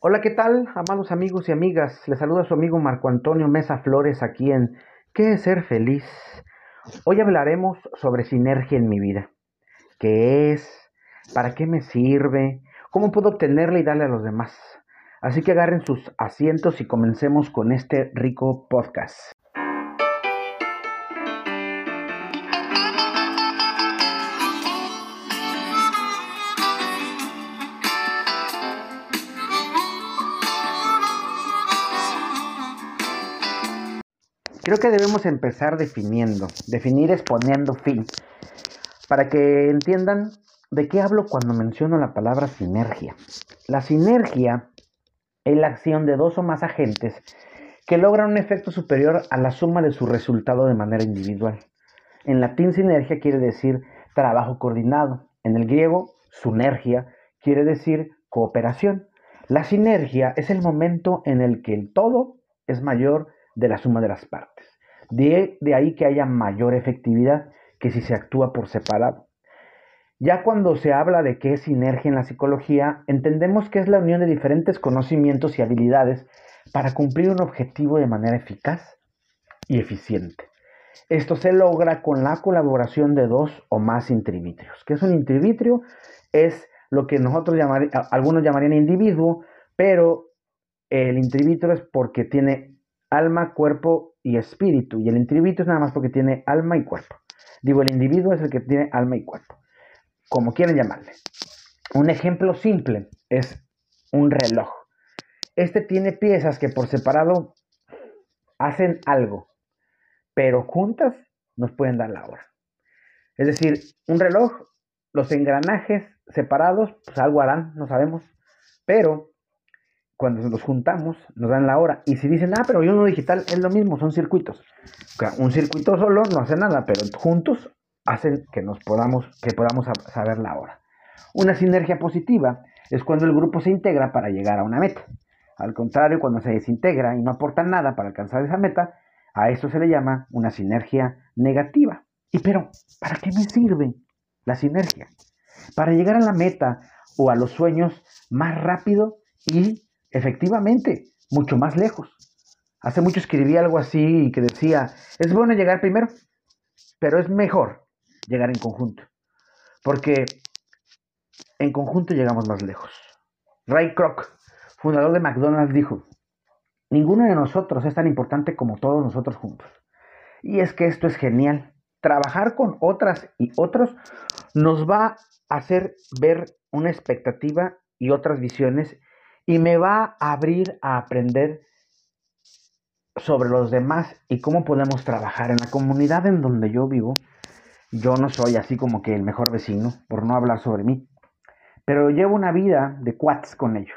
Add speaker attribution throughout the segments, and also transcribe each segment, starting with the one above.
Speaker 1: Hola, ¿qué tal, amados amigos y amigas? Les saluda su amigo Marco Antonio Mesa Flores aquí en ¿Qué es ser feliz? Hoy hablaremos sobre sinergia en mi vida. ¿Qué es? ¿Para qué me sirve? ¿Cómo puedo obtenerla y darle a los demás? Así que agarren sus asientos y comencemos con este rico podcast. Creo que debemos empezar definiendo. Definir es poniendo fin. Para que entiendan de qué hablo cuando menciono la palabra sinergia. La sinergia es la acción de dos o más agentes que logran un efecto superior a la suma de su resultado de manera individual. En latín sinergia quiere decir trabajo coordinado. En el griego, sinergia quiere decir cooperación. La sinergia es el momento en el que el todo es mayor de la suma de las partes. De, ahí que haya mayor efectividad que si se actúa por separado. Ya cuando se habla de qué es sinergia en la psicología, entendemos que es la unión de diferentes conocimientos y habilidades para cumplir un objetivo de manera eficaz y eficiente. Esto se logra con la colaboración de dos o más intrivitrios. ¿Qué es un intrivitrio? Es lo que nosotros llamaríamos, algunos llamarían individuo, pero el intrivitrio es porque tiene alma, cuerpo y espíritu. Y el individuo es nada más porque tiene alma y cuerpo. Digo, el individuo es el que tiene alma y cuerpo. Como quieren llamarle. Un ejemplo simple es un reloj. Este tiene piezas que por separado hacen algo, pero juntas nos pueden dar la hora. Es decir, un reloj, los engranajes separados, pues algo harán, no sabemos, pero cuando los juntamos, nos dan la hora. Y si dicen, ah, pero yo uno digital es lo mismo, son circuitos. Un circuito solo no hace nada, pero juntos hacen que nos podamos, que podamos saber la hora. Una sinergia positiva es cuando el grupo se integra para llegar a una meta. Al contrario, cuando se desintegra y no aporta nada para alcanzar esa meta, a eso se le llama una sinergia negativa. Y pero, ¿para qué me sirve la sinergia? Para llegar a la meta o a los sueños más rápido y efectivamente, mucho más lejos. Hace mucho escribí algo así que decía, es bueno llegar primero, pero es mejor llegar en conjunto, porque en conjunto llegamos más lejos. Ray Kroc, fundador de McDonald's, dijo, ninguno de nosotros es tan importante como todos nosotros juntos. Y es que esto es genial. Trabajar con otras y otros nos va a hacer ver una expectativa y otras visiones y me va a abrir a aprender sobre los demás y cómo podemos trabajar en la comunidad en donde yo vivo. Yo no soy así como que el mejor vecino, por no hablar sobre mí, pero llevo una vida de cuates con ello.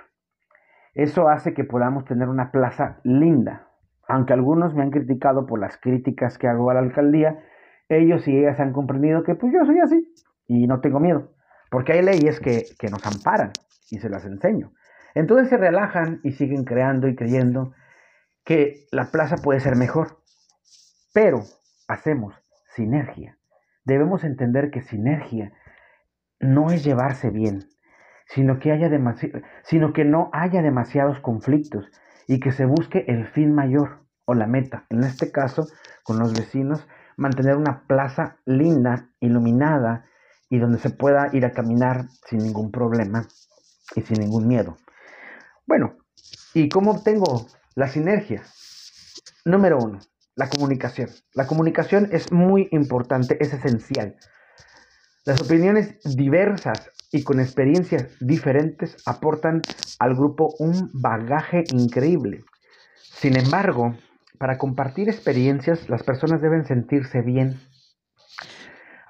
Speaker 1: Eso hace que podamos tener una plaza linda. Aunque algunos me han criticado por las críticas que hago a la alcaldía, ellos y ellas han comprendido que pues yo soy así y no tengo miedo, porque hay leyes que, que nos amparan y se las enseño. Entonces se relajan y siguen creando y creyendo que la plaza puede ser mejor. Pero hacemos sinergia. Debemos entender que sinergia no es llevarse bien, sino que, haya sino que no haya demasiados conflictos y que se busque el fin mayor o la meta. En este caso, con los vecinos, mantener una plaza linda, iluminada y donde se pueda ir a caminar sin ningún problema y sin ningún miedo. Bueno, ¿y cómo obtengo la sinergia? Número uno, la comunicación. La comunicación es muy importante, es esencial. Las opiniones diversas y con experiencias diferentes aportan al grupo un bagaje increíble. Sin embargo, para compartir experiencias, las personas deben sentirse bien.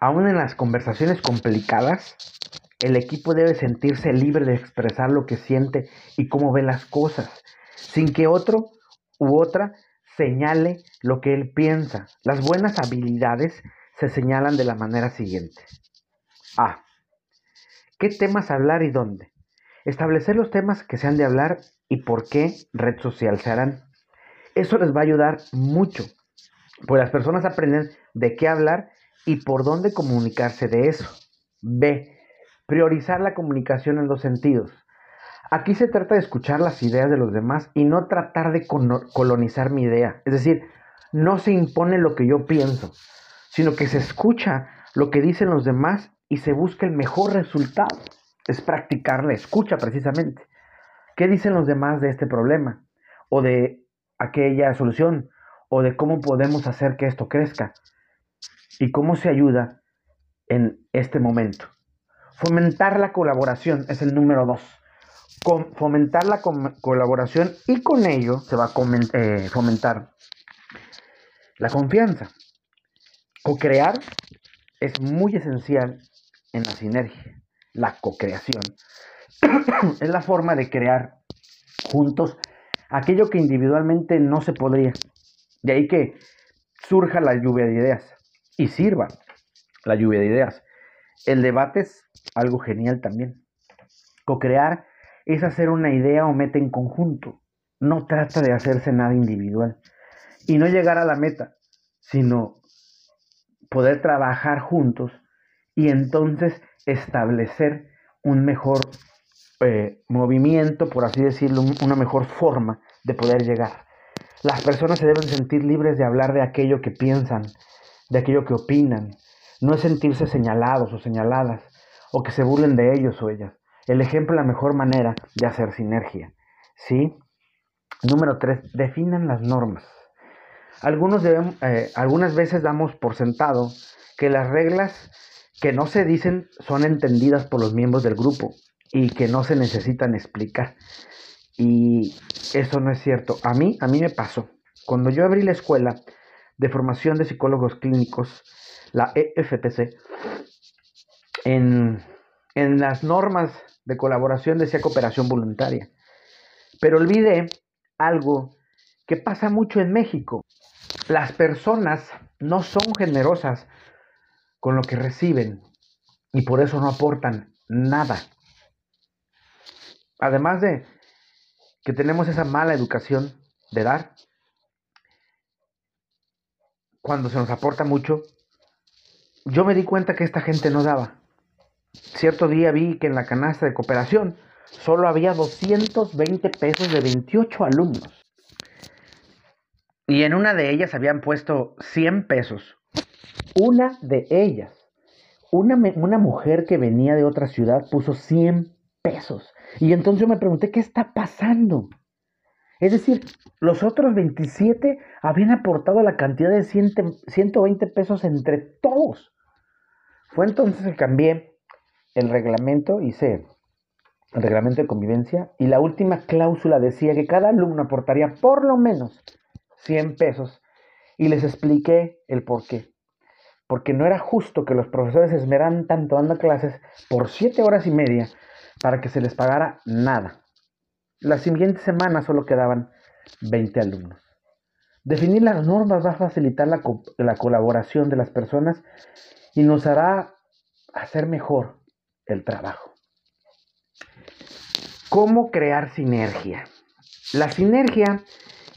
Speaker 1: Aún en las conversaciones complicadas, el equipo debe sentirse libre de expresar lo que siente y cómo ve las cosas, sin que otro u otra señale lo que él piensa. Las buenas habilidades se señalan de la manera siguiente. A. ¿Qué temas hablar y dónde? Establecer los temas que se han de hablar y por qué red social se harán. Eso les va a ayudar mucho, pues las personas aprenden de qué hablar y por dónde comunicarse de eso. B. Priorizar la comunicación en dos sentidos. Aquí se trata de escuchar las ideas de los demás y no tratar de colonizar mi idea. Es decir, no se impone lo que yo pienso, sino que se escucha lo que dicen los demás y se busca el mejor resultado. Es practicar la escucha precisamente. ¿Qué dicen los demás de este problema? O de aquella solución, o de cómo podemos hacer que esto crezca. Y cómo se ayuda en este momento. Fomentar la colaboración es el número dos fomentar la colaboración y con ello se va a eh, fomentar la confianza. Co-crear es muy esencial en la sinergia. La co-creación es la forma de crear juntos aquello que individualmente no se podría. De ahí que surja la lluvia de ideas y sirva la lluvia de ideas. El debate es algo genial también. Co-crear es hacer una idea o meta en conjunto. No trata de hacerse nada individual. Y no llegar a la meta, sino poder trabajar juntos y entonces establecer un mejor eh, movimiento, por así decirlo, una mejor forma de poder llegar. Las personas se deben sentir libres de hablar de aquello que piensan, de aquello que opinan. No es sentirse señalados o señaladas, o que se burlen de ellos o ellas. El ejemplo es la mejor manera de hacer sinergia. ¿Sí? Número tres, definan las normas. Algunos eh, algunas veces damos por sentado que las reglas que no se dicen son entendidas por los miembros del grupo y que no se necesitan explicar. Y eso no es cierto. A mí, a mí me pasó. Cuando yo abrí la escuela de formación de psicólogos clínicos, la EFTC, en, en las normas de colaboración decía cooperación voluntaria. Pero olvidé algo que pasa mucho en México. Las personas no son generosas con lo que reciben y por eso no aportan nada. Además de que tenemos esa mala educación de dar, cuando se nos aporta mucho, yo me di cuenta que esta gente no daba. Cierto día vi que en la canasta de cooperación solo había 220 pesos de 28 alumnos. Y en una de ellas habían puesto 100 pesos. Una de ellas. Una, una mujer que venía de otra ciudad puso 100 pesos. Y entonces yo me pregunté, ¿qué está pasando? Es decir, los otros 27 habían aportado la cantidad de 120 pesos entre todos. Fue entonces que cambié el reglamento, hice el reglamento de convivencia y la última cláusula decía que cada alumno aportaría por lo menos 100 pesos y les expliqué el por qué. Porque no era justo que los profesores esmeran tanto dando clases por 7 horas y media para que se les pagara nada. La siguiente semana solo quedaban 20 alumnos. Definir las normas va a facilitar la, la colaboración de las personas y nos hará hacer mejor el trabajo. ¿Cómo crear sinergia? La sinergia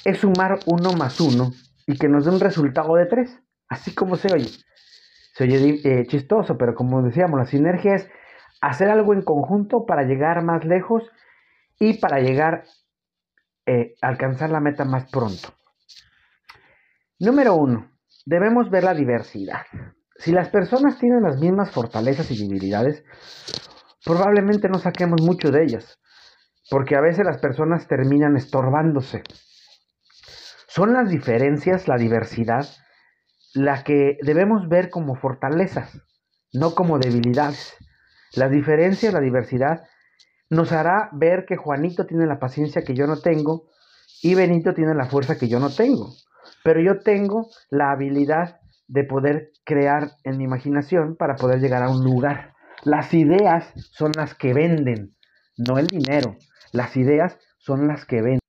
Speaker 1: es sumar uno más uno y que nos dé un resultado de tres, así como se oye. Se oye eh, chistoso, pero como decíamos, la sinergia es hacer algo en conjunto para llegar más lejos y para llegar eh, a alcanzar la meta más pronto. Número uno, debemos ver la diversidad. Si las personas tienen las mismas fortalezas y debilidades, probablemente no saquemos mucho de ellas, porque a veces las personas terminan estorbándose. Son las diferencias, la diversidad, la que debemos ver como fortalezas, no como debilidades. La diferencia, la diversidad, nos hará ver que Juanito tiene la paciencia que yo no tengo y Benito tiene la fuerza que yo no tengo. Pero yo tengo la habilidad de poder crear en mi imaginación para poder llegar a un lugar. Las ideas son las que venden, no el dinero. Las ideas son las que venden.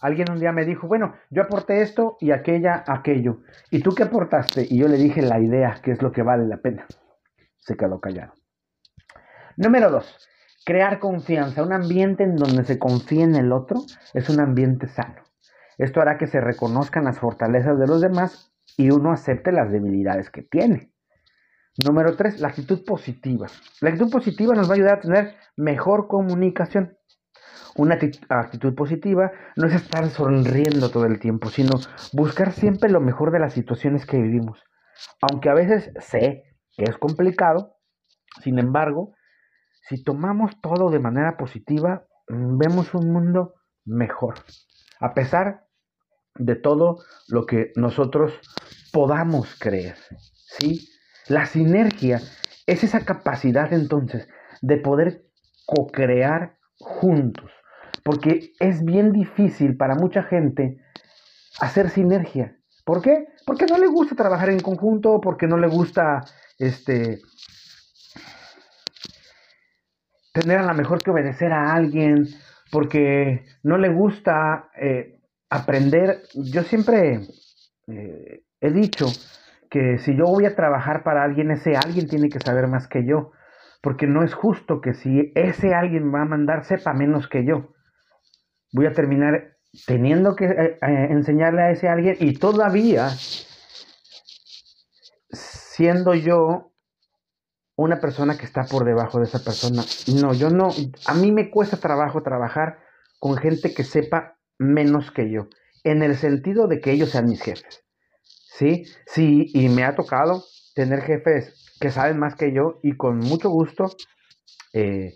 Speaker 1: Alguien un día me dijo, bueno, yo aporté esto y aquella, aquello. ¿Y tú qué aportaste? Y yo le dije la idea, que es lo que vale la pena. Se quedó callado. Número dos, crear confianza. Un ambiente en donde se confía en el otro es un ambiente sano. Esto hará que se reconozcan las fortalezas de los demás y uno acepte las debilidades que tiene. Número tres, la actitud positiva. La actitud positiva nos va a ayudar a tener mejor comunicación. Una actitud positiva no es estar sonriendo todo el tiempo, sino buscar siempre lo mejor de las situaciones que vivimos. Aunque a veces sé que es complicado, sin embargo, si tomamos todo de manera positiva, mm, vemos un mundo mejor. A pesar de todo lo que nosotros podamos creer. ¿sí? La sinergia es esa capacidad entonces de poder co-crear juntos porque es bien difícil para mucha gente hacer sinergia. ¿Por qué? Porque no le gusta trabajar en conjunto, porque no le gusta este tener a lo mejor que obedecer a alguien, porque no le gusta eh, aprender. Yo siempre eh, he dicho que si yo voy a trabajar para alguien, ese alguien tiene que saber más que yo, porque no es justo que si ese alguien va a mandar sepa menos que yo voy a terminar teniendo que eh, enseñarle a ese alguien y todavía siendo yo una persona que está por debajo de esa persona. No, yo no, a mí me cuesta trabajo trabajar con gente que sepa menos que yo, en el sentido de que ellos sean mis jefes. ¿Sí? Sí, y me ha tocado tener jefes que saben más que yo y con mucho gusto eh,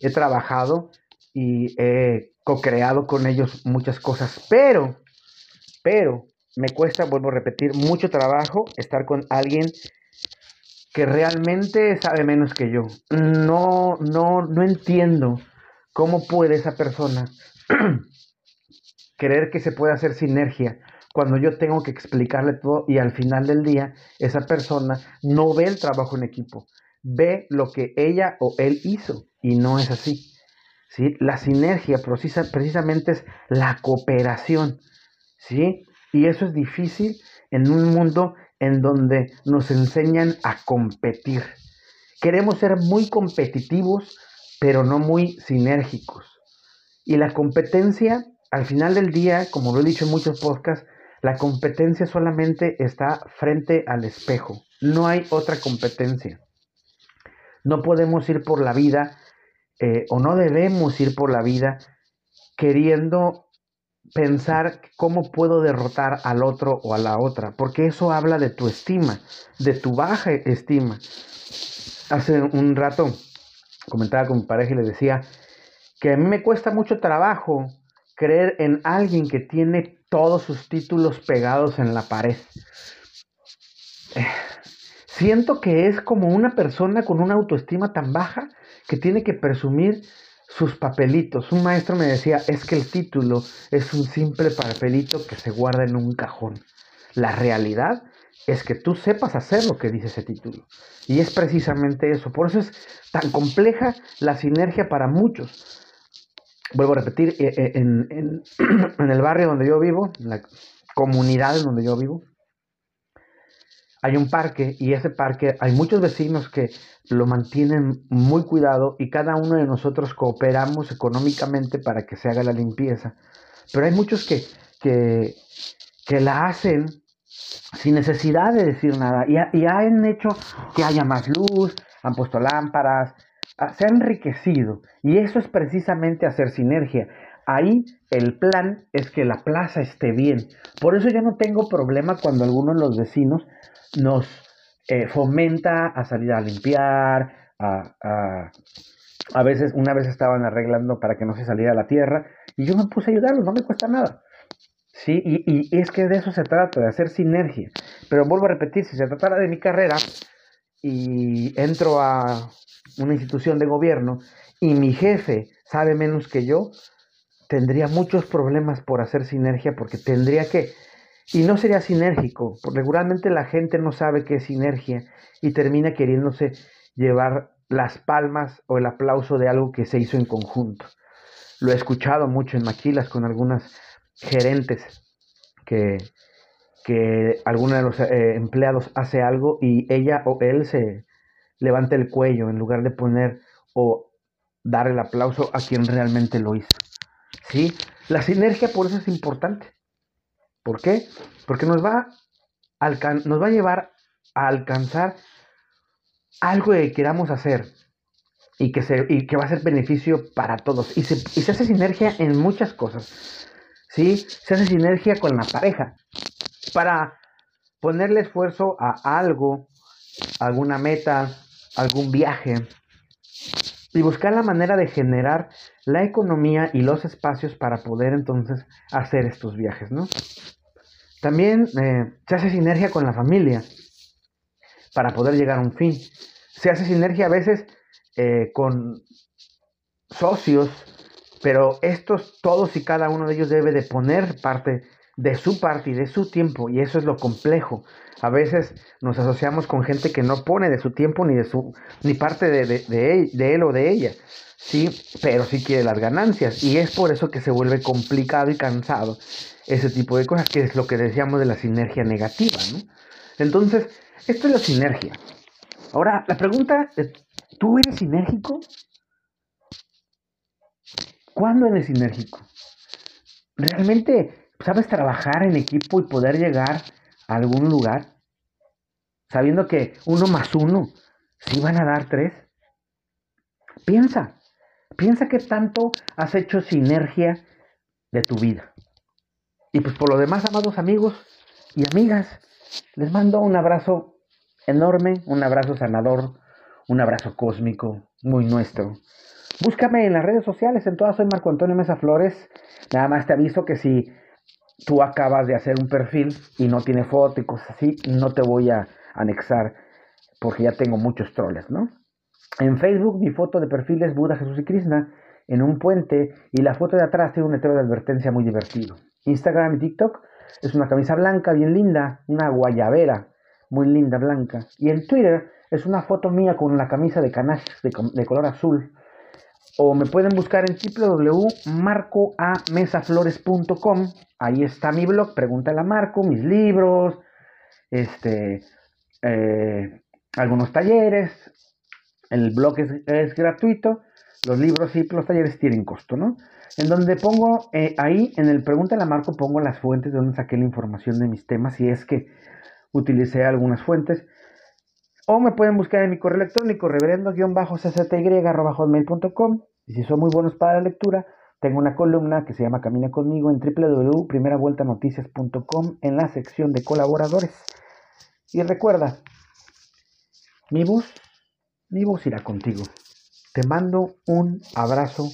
Speaker 1: he trabajado y he co-creado con ellos muchas cosas, pero, pero me cuesta, vuelvo a repetir, mucho trabajo estar con alguien que realmente sabe menos que yo. No, no, no entiendo cómo puede esa persona creer que se puede hacer sinergia cuando yo tengo que explicarle todo y al final del día esa persona no ve el trabajo en equipo, ve lo que ella o él hizo y no es así. ¿sí? La sinergia precisamente es la cooperación, ¿sí? Y eso es difícil en un mundo en donde nos enseñan a competir. Queremos ser muy competitivos, pero no muy sinérgicos. Y la competencia, al final del día, como lo he dicho en muchos podcasts, la competencia solamente está frente al espejo. No hay otra competencia. No podemos ir por la vida eh, o no debemos ir por la vida queriendo pensar cómo puedo derrotar al otro o a la otra, porque eso habla de tu estima, de tu baja estima. Hace un rato comentaba con mi pareja y le decía que a mí me cuesta mucho trabajo creer en alguien que tiene todos sus títulos pegados en la pared. Siento que es como una persona con una autoestima tan baja que tiene que presumir sus papelitos. Un maestro me decía, es que el título es un simple papelito que se guarda en un cajón. La realidad es que tú sepas hacer lo que dice ese título. Y es precisamente eso. Por eso es tan compleja la sinergia para muchos. Vuelvo a repetir, eh, eh, en, en el barrio donde yo vivo, en la comunidad en donde yo vivo, hay un parque y ese parque hay muchos vecinos que lo mantienen muy cuidado y cada uno de nosotros cooperamos económicamente para que se haga la limpieza. Pero hay muchos que, que, la hacen sin necesidad de decir nada y, y, han hecho que haya más luz, han puesto lámparas, ah, se han enriquecido y eso es precisamente hacer sinergia. Ahí el plan es que la plaza esté bien. Por eso yo no tengo problema cuando algunos de los vecinos nos eh, fomenta a salir a limpiar, a, a, veces, una vez estaban arreglando para que no se saliera la tierra y yo me puse a ayudarlos, no me cuesta nada. Sí, y, y, es que de eso se trata, de hacer sinergia. Pero vuelvo a repetir, si se tratara de mi carrera y entro a una institución de gobierno y mi jefe sabe menos que yo, tendría muchos problemas por hacer sinergia porque tendría que y no sería sinérgico, regularmente la gente no sabe qué es sinergia y termina queriéndose llevar las palmas o el aplauso de algo que se hizo en conjunto. Lo he escuchado mucho en maquilas con algunas gerentes que, que alguno de los eh, empleados hace algo y ella o él se levanta el cuello en lugar de poner o dar el aplauso a quien realmente lo hizo. ¿Sí? La sinergia por eso es importante. ¿Por qué? Porque nos va, a nos va a llevar a alcanzar algo que queramos hacer. y que, se, y que va a ser beneficio para todos. Y se, y se hace sinergia en muchas cosas. ¿sí? Se hace sinergia con la pareja para ponerle esfuerzo a algo, alguna meta, algún viaje y buscar la manera de generar la economía y los espacios para poder entonces hacer estos viajes, ¿no? También eh, se hace sinergia con la familia para poder llegar a un fin. Se hace sinergia a veces eh, con socios, pero estos, todos y cada uno de ellos debe de poner parte de su parte y de su tiempo, y eso es lo complejo. A veces nos asociamos con gente que no pone de su tiempo ni de su ni parte de, de, él, o de ella, sí, pero sí quiere las ganancias, y es por eso que se vuelve complicado y cansado ese tipo de cosas, que es lo que decíamos de la sinergia negativa, ¿no? Entonces, esto es la sinergia. Ahora, la pregunta, ¿tú eres sinérgico? ¿Cuándo eres sinérgico? ¿Realmente sabes trabajar en equipo y poder llegar a algún lugar? Sabiendo que uno más uno sí van a dar tres. Piensa, piensa que tanto has hecho sinergia de tu vida. Y pues por lo demás, amados amigos y amigas, les mando un abrazo enorme, un abrazo sanador, un abrazo cósmico, muy nuestro. Búscame en las redes sociales, en todas soy Marco Antonio Mesa Flores. Nada más te aviso que si tú acabas de hacer un perfil y no tiene foto y cosas así, no te voy a anexar porque ya tengo muchos troles, ¿no? En Facebook mi foto de perfil es Buda, Jesús y Krishna en un puente y la foto de atrás tiene un letrero de advertencia muy divertido. Instagram y TikTok es una camisa blanca bien linda, una guayabera muy linda blanca. Y en Twitter es una foto mía con la camisa de de, de color azul o me pueden buscar en www.marcoamesaflores.com. Ahí está mi blog, pregúntale a Marco, mis libros, este, eh, algunos talleres. El blog es, gratuito, los libros y los talleres tienen costo, ¿no? En donde pongo, eh, ahí en el pregúntale a Marco pongo las fuentes de donde saqué la información de mis temas, si es que utilicé algunas fuentes. O me pueden buscar en mi correo electrónico reverendo-ccy.com. Y si son muy buenos para la lectura, tengo una columna que se llama Camina conmigo en www.primeravueltanoticias.com en la sección de colaboradores. Y recuerda, mi voz, mi voz irá contigo. Te mando un abrazo